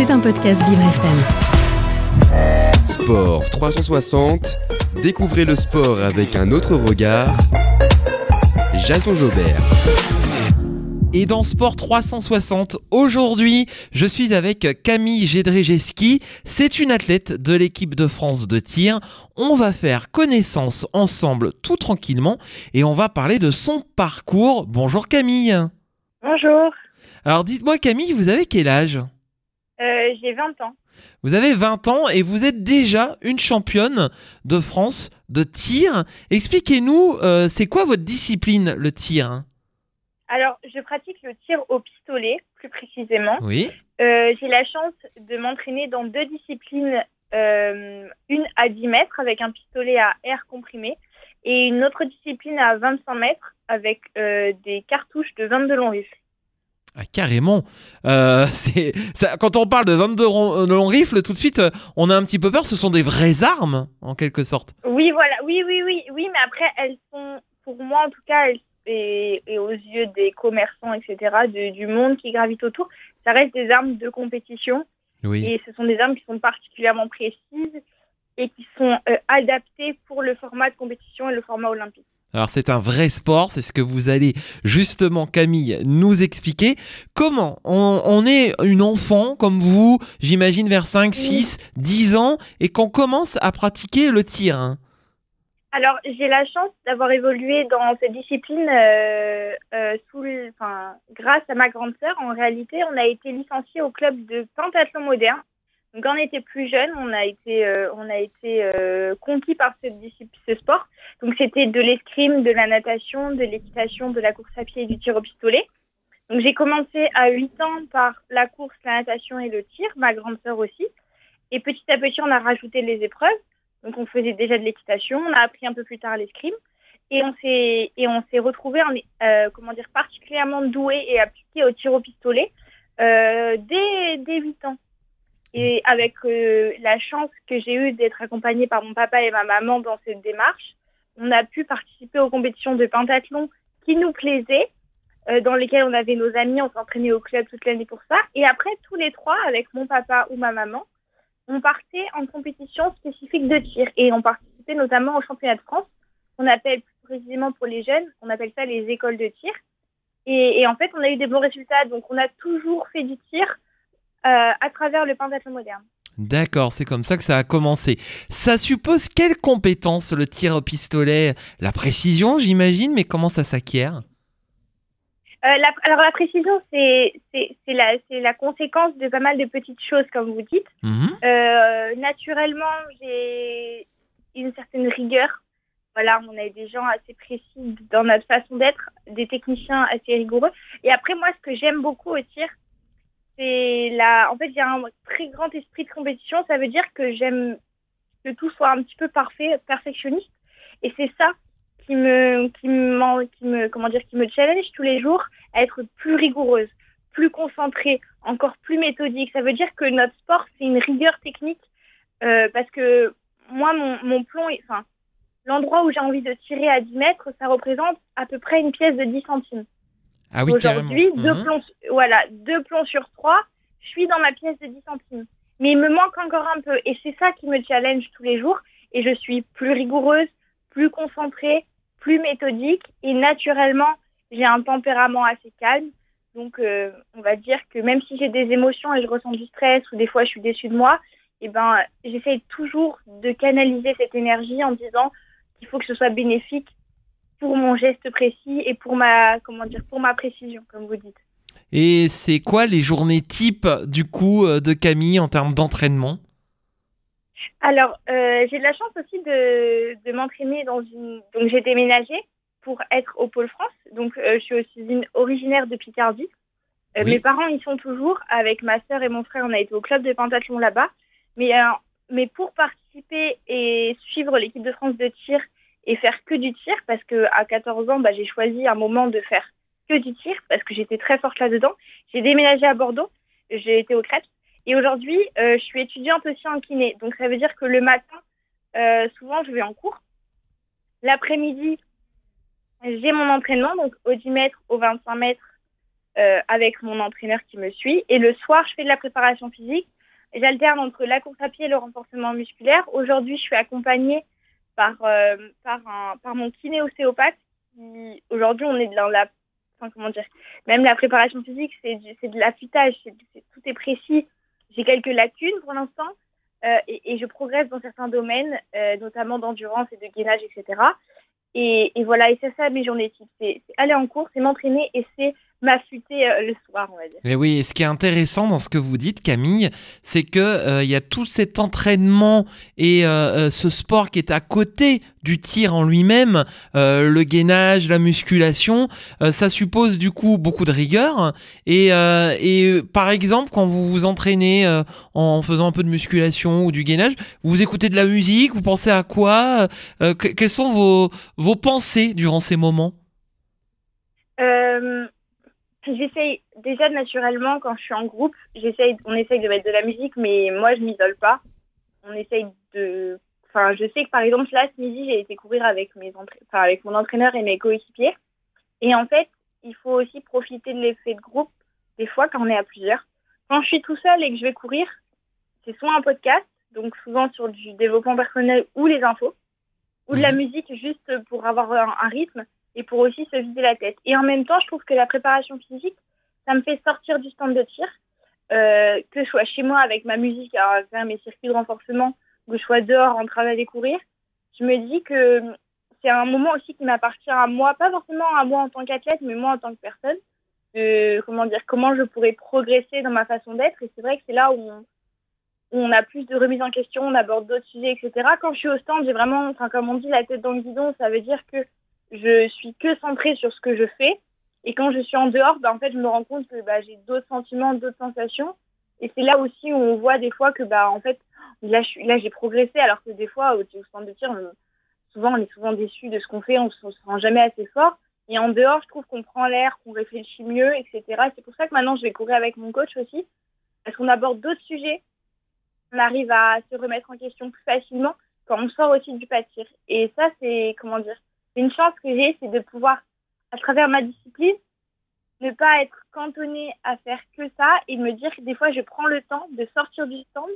C'est un podcast Vivre FM. Sport 360. Découvrez le sport avec un autre regard. Jason Jobert. Et dans Sport 360, aujourd'hui, je suis avec Camille Jedrzejewski. C'est une athlète de l'équipe de France de tir. On va faire connaissance ensemble tout tranquillement et on va parler de son parcours. Bonjour Camille. Bonjour. Alors dites-moi Camille, vous avez quel âge? Euh, J'ai 20 ans. Vous avez 20 ans et vous êtes déjà une championne de France de tir. Expliquez-nous, euh, c'est quoi votre discipline, le tir Alors, je pratique le tir au pistolet, plus précisément. Oui. Euh, J'ai la chance de m'entraîner dans deux disciplines, une à 10 mètres avec un pistolet à air comprimé et une autre discipline à 25 mètres avec des cartouches de 22 longs rifles. Ah, carrément. Euh, ça- quand on parle de 22 ron- de longs rifles, tout de suite, euh, on a un petit peu peur. Ce sont des vraies armes, en quelque sorte. Oui, voilà, oui, oui, oui, oui, mais après, elles sont, pour moi en tout cas, elles- et, et aux yeux des commerçants, etc., de- du monde qui gravite autour, ça reste des armes de compétition. Oui. Et ce sont des armes qui sont particulièrement précises et qui sont euh, adaptées pour le format de compétition et le format olympique. Alors c'est un vrai sport, c'est ce que vous allez justement Camille nous expliquer. Comment on, on est une enfant comme vous, j'imagine vers 5, 6, 10 ans, et qu'on commence à pratiquer le tir. hein? Alors, j'ai la chance d'avoir évolué dans cette discipline euh, euh, sous le- enfin, grâce à ma grande sœur. En réalité, on a été licencié au club de pentathlon moderne. Donc, quand on était plus jeune, on a été, euh, on a été euh, conquis par discipline, ce sport. Donc, c'était de l'escrime, de la natation, de l'équitation, de la course à pied et du tir au pistolet. Donc, j'ai commencé à 8 ans par la course, la natation et le tir, ma grande sœur aussi. Et petit à petit, on a rajouté les épreuves. Donc on faisait déjà de l'équitation, on a appris un peu plus tard l'escrime et on s'est et on s'est retrouvé euh, comment dire particulièrement doué et appliqué au tir au pistolet euh, dès dès 8 ans. Et avec euh, la chance que j'ai eue d'être accompagnée par mon papa et ma maman dans cette démarche, on a pu participer aux compétitions de pentathlon qui nous plaisaient, euh, dans lesquelles on avait nos amis, on s'entraînait au club toute l'année pour ça. Et après, tous les trois, avec mon papa ou ma maman, on partait en compétition spécifique de tir et on participait notamment au championnat de France. On appelle plus précisément pour les jeunes, on appelle ça les écoles de tir. Et, en fait, on a eu des bons résultats. Donc, on a toujours fait du tir à travers le pentathlon moderne. D'accord, c'est comme ça que ça a commencé. Ça suppose quelles compétences le tir au pistolet? La précision, j'imagine, mais comment ça s'acquiert? Euh, la- alors, la précision, c'est la, conséquence de pas mal de petites choses, comme vous dites. Mhm. Euh, naturellement, j'ai une certaine rigueur. Voilà, on a des gens assez précis dans notre façon d'être, des techniciens assez rigoureux. Et après, moi, ce que j'aime beaucoup au tir, c'est la. En fait, j'ai un très grand esprit de compétition. Ça veut dire que j'aime que tout soit un petit peu parfait, perfectionniste. Et c'est ça qui me, qui me, qui me, comment dire, qui me challenge tous les jours à être plus rigoureuse, plus concentrée, encore plus méthodique. Ça veut dire que notre sport, c'est une rigueur technique euh, parce que moi, mon, plomb, enfin, l'endroit où j'ai envie de tirer à 10 mètres, ça représente à peu près une pièce de 10 centimes. Ah oui. Aujourd'hui, deux Mhm. plombs, voilà, deux plombs sur trois, je suis dans ma pièce de 10 centimes. Mais il me manque encore un peu. Et c'est ça qui me challenge tous les jours. Et je suis plus rigoureuse, plus concentrée, plus méthodique. Et naturellement, j'ai un tempérament assez calme. Donc, euh, on va dire que même si j'ai des émotions et je ressens du stress ou des fois je suis déçue de moi, eh ben, j'essaye toujours de canaliser cette énergie en disant qu'il faut que ce soit bénéfique pour mon geste précis et pour ma, comment dire, pour ma précision, comme vous dites. Et c'est quoi les journées types du coup euh, de Camille en termes d'entraînement? Alors, euh, j'ai de la chance aussi de, de m'entraîner dans une. Donc, j'ai déménagé pour être au Pôle France. Donc, euh, je suis aussi une- originaire de Picardie. Euh, Oui. Mes parents y sont toujours. Avec ma sœur et mon frère, on a été au club de pentathlon là-bas. Mais, mais pour participer et suivre l'équipe de France de tir et faire que du tir, parce que à 14 ans, bah, j'ai choisi un moment de faire que du tir parce que j'étais très forte là-dedans. J'ai déménagé à Bordeaux. J'ai été au Crêpes. Et aujourd'hui, euh, je suis étudiante aussi en kiné. Donc, ça veut dire que le matin, euh, souvent, je vais en cours. L'après-midi, j'ai mon entraînement, donc au 10 mètres, au 25 mètres, avec mon entraîneur qui me suit. Et le soir, je fais de la préparation physique. J'alterne entre la course à pied et le renforcement musculaire. Aujourd'hui, je suis accompagnée par, par, un, par mon kiné-ostéopathe. Aujourd'hui, on est dans la comment dire, même la préparation physique, c'est de l'affûtage, tout est précis. J'ai quelques lacunes pour l'instant euh, et, je progresse dans certains domaines, euh, notamment d'endurance et de gainage, etc. Et, voilà, et c'est ça mes journées type. C'est aller en cours, c'est m'entraîner et c'est m'affûter euh, le soir, on va dire. Et oui, et ce qui est intéressant dans ce que vous dites, Camille, c'est que euh, il y a tout cet entraînement et euh, ce sport qui est à côté du tir en lui-même, le gainage, la musculation, ça suppose du coup beaucoup de rigueur. Et, et par exemple, quand vous vous entraînez en faisant un peu de musculation ou du gainage, vous écoutez de la musique, vous pensez à quoi Quelles sont vos, vos pensées durant ces moments? J'essaye déjà naturellement quand je suis en groupe, j'essaye, on essaye de mettre de la musique, mais moi je m'isole pas. On essaye de, enfin je sais que par exemple là ce midi j'ai été courir avec mes enfin, avec mon entraîneur et mes coéquipiers, et en fait il faut aussi profiter de l'effet de groupe des fois quand on est à plusieurs. Quand je suis tout seul et que je vais courir, c'est soit un podcast, donc souvent sur du développement personnel ou les infos, ou de la mhm. musique juste pour avoir un rythme et pour aussi se vider la tête. Et en même temps, je trouve que la préparation physique, ça me fait sortir du stand de tir, euh, que je sois chez moi avec ma musique à faire mes circuits de renforcement, que je sois dehors en train d'aller courir. Je me dis que c'est un moment aussi qui m'appartient à moi, pas forcément à moi en tant qu'athlète, mais moi en tant que personne. De, comment dire, comment je pourrais progresser dans ma façon d'être. Et c'est vrai que c'est là où on, a plus de remise en question, on aborde d'autres sujets, etc. Quand je suis au stand, j'ai vraiment, enfin, comme on dit, la tête dans le guidon. Ça veut dire que je suis que centrée sur ce que je fais. Et quand je suis en dehors, bah, en fait, je me rends compte que bah, j'ai d'autres sentiments, d'autres sensations. Et c'est là aussi où on voit des fois que, bah, en fait, là, j'ai progressé, alors que des fois, au, au centre de tir, souvent, on est souvent déçu de ce qu'on fait, on ne se rend jamais assez fort. Et en dehors, je trouve qu'on prend l'air, qu'on réfléchit mieux, etc. C'est pour ça que maintenant, je vais courir avec mon coach aussi, parce qu'on aborde d'autres sujets. On arrive à se remettre en question plus facilement quand on sort aussi du pâtir. Et ça, c'est, comment dire, une chance que j'ai, c'est de pouvoir, à travers ma discipline, ne pas être cantonnée à faire que ça et me dire que des fois, je prends le temps de sortir du stand,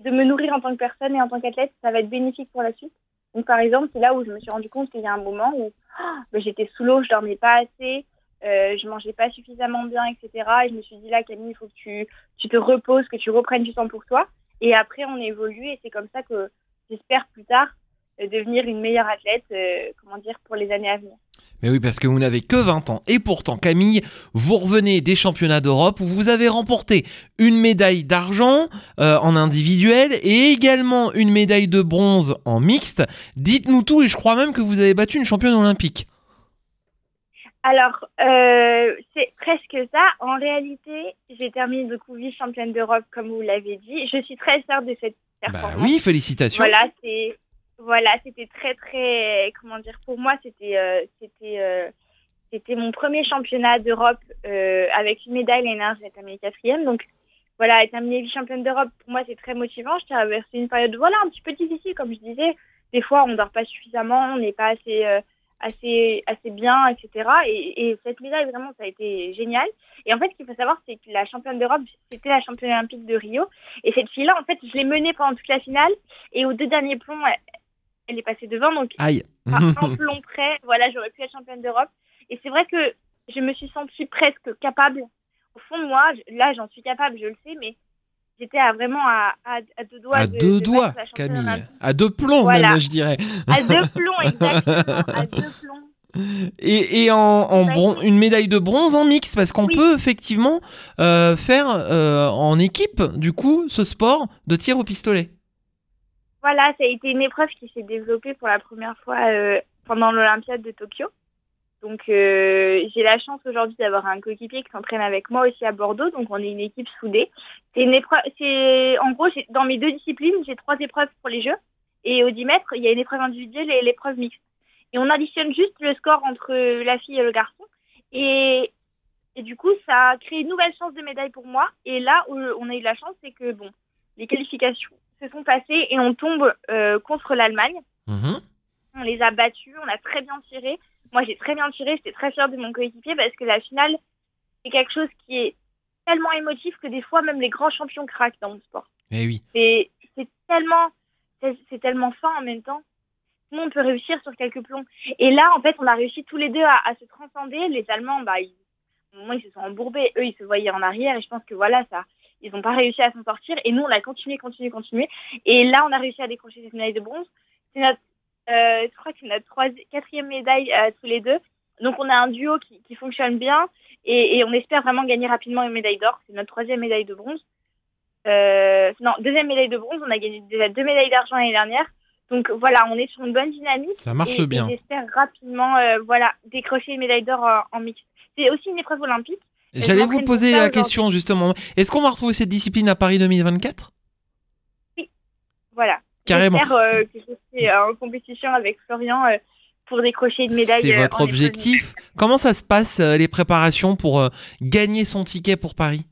de me nourrir en tant que personne et en tant qu'athlète. Ça va être bénéfique pour la suite. Donc, par exemple, c'est là où je me suis rendu compte qu'il y a un moment où oh, ben, j'étais sous l'eau, je dormais pas assez, euh, je mangeais pas suffisamment bien, etc. Et je me suis dit là, Camille, il faut que tu, tu te reposes, que tu reprennes du temps pour toi. Et après, on évolue et c'est comme ça que j'espère plus tard devenir une meilleure athlète, euh, comment dire, pour les années à venir. Mais oui, parce que vous n'avez que 20 ans. Et pourtant, Camille, vous revenez des championnats d'Europe où vous avez remporté une médaille d'argent euh, en individuel et également une médaille de bronze en mixte. Dites-nous tout et je crois même que vous avez battu une championne olympique. Alors, euh, c'est presque ça. En réalité, j'ai terminé de coup vice-championne d'Europe, comme vous l'avez dit. Je suis très fière de cette bah performance. Bah oui, félicitations. Voilà, c'est voilà, c'était très très comment dire pour moi c'était euh, c'était euh, c'était mon premier championnat d'Europe euh, avec une médaille l'année dernière, j'ai terminé quatrième donc voilà, être terminé vice-championne d'Europe pour moi c'est très motivant. Je traversé une période voilà un petit peu difficile comme je disais. Des fois on dort pas suffisamment, on n'est pas assez assez assez bien, etc. Et, et, cette médaille vraiment ça a été génial. Et en fait, ce qu'il faut savoir, c'est que la championne d'Europe, c'était la championne olympique de Rio. Et cette fille-là, en fait, je l'ai menée pendant toute la finale. Et aux deux derniers plombs, elle est passée devant, donc Aïe. un plomb près, voilà, j'aurais pu être championne d'Europe. Et c'est vrai que je me suis sentie presque capable. Au fond de moi, là, j'en suis capable, je le sais, mais j'étais à vraiment à, à, deux doigts. À deux doigts, Camille. À deux plombs, même, je dirais. À deux plombs, exactement. à deux plombs. Et, et en, en une médaille de bronze en mixte, parce qu'on peut effectivement euh, faire euh, en équipe, du coup, ce sport de tir au pistolet. Voilà, ça a été une épreuve qui s'est développée pour la première fois euh, pendant l'Olympiade de Tokyo. Donc euh, j'ai la chance aujourd'hui d'avoir un coéquipier qui s'entraîne avec moi aussi à Bordeaux, donc on est une équipe soudée. C'est une épreuve, c'est en gros dans mes deux disciplines, j'ai trois épreuves pour les Jeux et au 10 mètres il y a une épreuve individuelle et l'épreuve mixte. Et on additionne juste le score entre la fille et le garçon et et du coup ça a créé une nouvelle chance de médaille pour moi. Et là où on a eu la chance, c'est que bon les qualifications se sont passées et on tombe euh, contre l'Allemagne. Mhm. On les a battus, on a très bien tiré. Moi, j'ai très bien tiré, j'étais très fière de mon coéquipier parce que la finale, c'est quelque chose qui est tellement émotif que des fois, même les grands champions craquent dans le sport. Eh oui. C'est tellement, c'est c'est tellement fin en même temps. Tout le monde peut réussir sur quelques plombs? Et là, en fait, on a réussi tous les deux à, à se transcender. Les Allemands, bah, ils, au moment, ils se sont embourbés. Eux, ils se voyaient en arrière. Et je pense que voilà, ça, ils n'ont pas réussi à s'en sortir. Et nous, on a continué, continué, continué. Et là, on a réussi à décrocher cette médaille de bronze. C'est notre, euh, je crois que c'est notre troisième, quatrième médaille euh, tous les deux. Donc, on a un duo qui, qui fonctionne bien. Et, et on espère vraiment gagner rapidement une médaille d'or. C'est notre troisième médaille de bronze. Euh, non, deuxième médaille de bronze. On a gagné déjà deux médailles d'argent l'année dernière. Donc voilà, on est sur une bonne dynamique. Ça marche et, bien. J'espère rapidement, euh, voilà, décrocher une médaille d'or en, en mixte. C'est aussi une épreuve olympique. J'allais vous poser la question justement. Est-ce qu'on va retrouver cette discipline à Paris 2024 Voilà. Carrément. J'espère euh, que je serai euh, en compétition avec Florian euh, pour décrocher une médaille. C'est euh, votre objectif. Comment ça se passe euh, les préparations pour gagner son ticket pour Paris?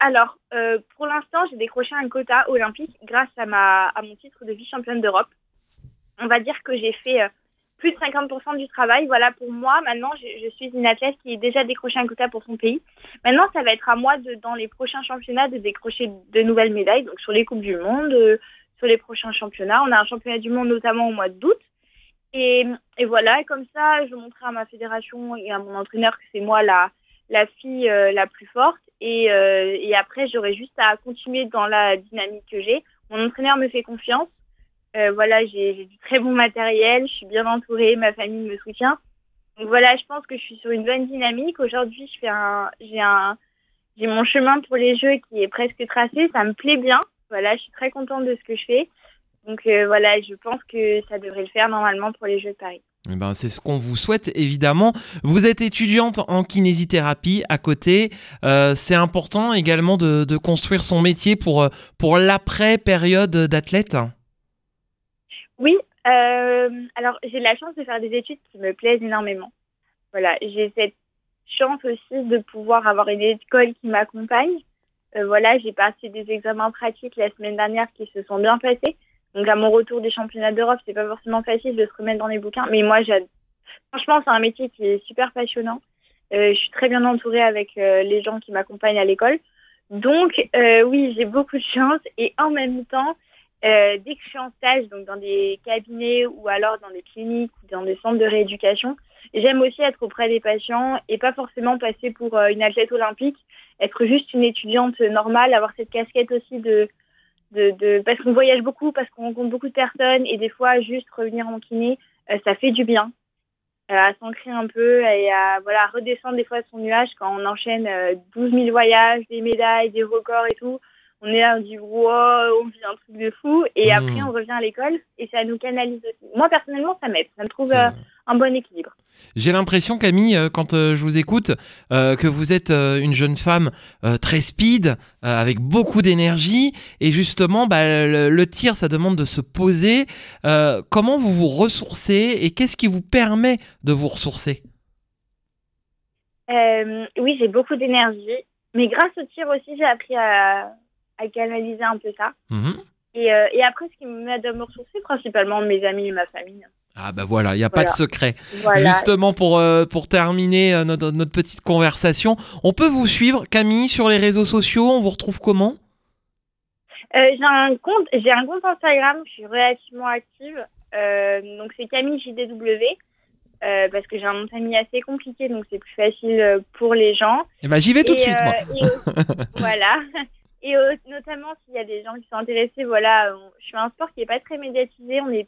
Alors, pour l'instant, j'ai décroché un quota olympique grâce à, ma, à mon titre de vice-championne d'Europe. On va dire que j'ai fait plus de 50% du travail. Voilà, pour moi, maintenant, je, suis une athlète qui a déjà décroché un quota pour son pays. Maintenant, ça va être à moi, de, dans les prochains championnats, de décrocher de nouvelles médailles. Donc, sur les Coupes du Monde, euh, sur les prochains championnats. On a un championnat du monde notamment au mois d'août. Et, et voilà, et comme ça, je montrerai à ma fédération et à mon entraîneur que c'est moi la, la fille euh, la plus forte. Et, euh, et après, j'aurai juste à continuer dans la dynamique que j'ai. Mon entraîneur me fait confiance. Euh, voilà, j'ai du très bon matériel, je suis bien entourée, ma famille me soutient. Donc voilà, je pense que je suis sur une bonne dynamique. Aujourd'hui, je fais j'ai j'ai mon chemin pour les Jeux qui est presque tracé. Ça me plaît bien. Voilà, je suis très contente de ce que je fais. Donc euh, voilà, je pense que ça devrait le faire normalement pour les Jeux de Paris. Eh ben, c'est ce qu'on vous souhaite évidemment. Vous êtes étudiante en kinésithérapie à côté. Euh, c'est important également de, de construire son métier pour, pour l'après-période d'athlète. Oui, euh, alors j'ai la chance de faire des études qui me plaisent énormément. Voilà, j'ai cette chance aussi de pouvoir avoir une école qui m'accompagne. Euh, voilà, j'ai passé des examens pratiques la semaine dernière qui se sont bien passés. Donc à mon retour des championnats d'Europe, c'est pas forcément facile de se remettre dans les bouquins, mais moi, franchement, c'est un métier qui est super passionnant. Euh, je suis très bien entourée avec euh, les gens qui m'accompagnent à l'école. Donc euh, oui, j'ai beaucoup de chance et en même temps, euh, dès que je suis en stage, donc dans des cabinets ou alors dans des cliniques ou dans des centres de rééducation, j'aime aussi être auprès des patients et pas forcément passer pour euh, une athlète olympique, être juste une étudiante normale, avoir cette casquette aussi de, de, de parce qu'on voyage beaucoup, parce qu'on rencontre beaucoup de personnes et des fois juste revenir en kiné, euh, ça fait du bien. À s'ancrer un peu et à voilà redescendre des fois de son nuage quand on enchaîne euh, 12 000 voyages, des médailles, des records et tout. On est là, on dit wow, on vit un truc de fou et Mm. après on revient à l'école et ça nous canalise aussi. Moi personnellement ça m'aide, ça me trouve euh, un bon équilibre. J'ai l'impression, Camille, euh, quand euh, je vous écoute, euh, que vous êtes euh, une jeune femme très speed, avec beaucoup d'énergie, et justement, bah, le, le tir, ça demande de se poser. Comment vous vous ressourcez et qu'est-ce qui vous permet de vous ressourcer? Oui, j'ai beaucoup d'énergie, mais grâce au tir aussi j'ai appris à, à canaliser un peu ça. Mhm. Et, euh, et après ce qui m'aide à me ressourcer principalement mes amis et ma famille. Ah bah voilà, il n'y a pas de secret. Voilà. Justement, pour, euh, pour terminer euh, notre, notre petite conversation, on peut vous suivre, Camille, sur les réseaux sociaux, on vous retrouve comment? J'ai un compte, j'ai un compte Instagram, je suis relativement active. Donc c'est Camille JDW euh, parce que j'ai un nom de famille assez compliqué, donc c'est plus facile pour les gens. Eh ben j'y vais tout de Et, suite, moi. et voilà. Et au- notamment s'il y a des gens qui sont intéressés, voilà, on- je fais un sport qui est pas très médiatisé. On est,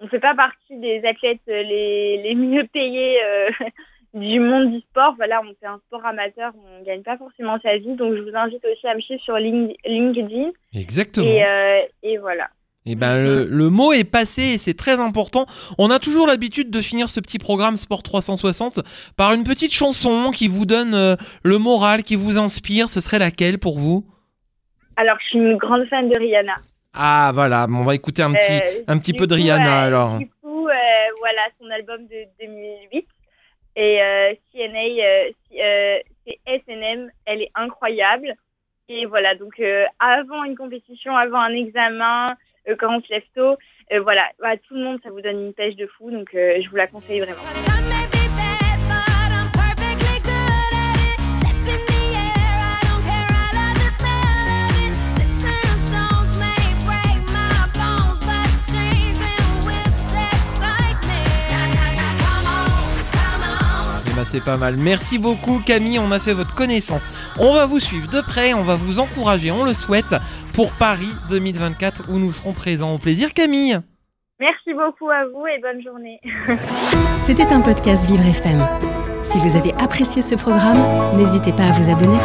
on fait pas partie des athlètes euh, les, les mieux payés euh, du monde du sport. Voilà, on fait un sport amateur, on gagne pas forcément sa vie. Donc je vous invite aussi à me suivre sur Link- LinkedIn. Exactement. Et, euh, et voilà. Eh ben, le, le mot est passé et c'est très important. On a toujours l'habitude de finir ce petit programme Sport 360 par une petite chanson qui vous donne euh, le moral, qui vous inspire. Ce serait laquelle pour vous? Alors, je suis une grande fan de Rihanna. Ah voilà, bon, on va écouter un petit, Euh, un petit peu de coup, Rihanna euh, alors. Du coup, euh, voilà, son album de 2008. Et euh, CNA, c'est SNM, elle est incroyable. Et voilà, donc euh, avant une compétition, avant un examen, euh, quand on se lève tôt, euh, voilà, voilà, tout le monde, ça vous donne une pêche de fou. Donc, euh, je vous la conseille vraiment. C'est pas mal. Merci beaucoup Camille, on a fait votre connaissance. On va vous suivre de près, on va vous encourager, on le souhaite, pour Paris 2024 où nous serons présents. Au plaisir Camille Merci beaucoup à vous et bonne journée. C'était un podcast Vivre FM. Si vous avez apprécié ce programme, n'hésitez pas à vous abonner.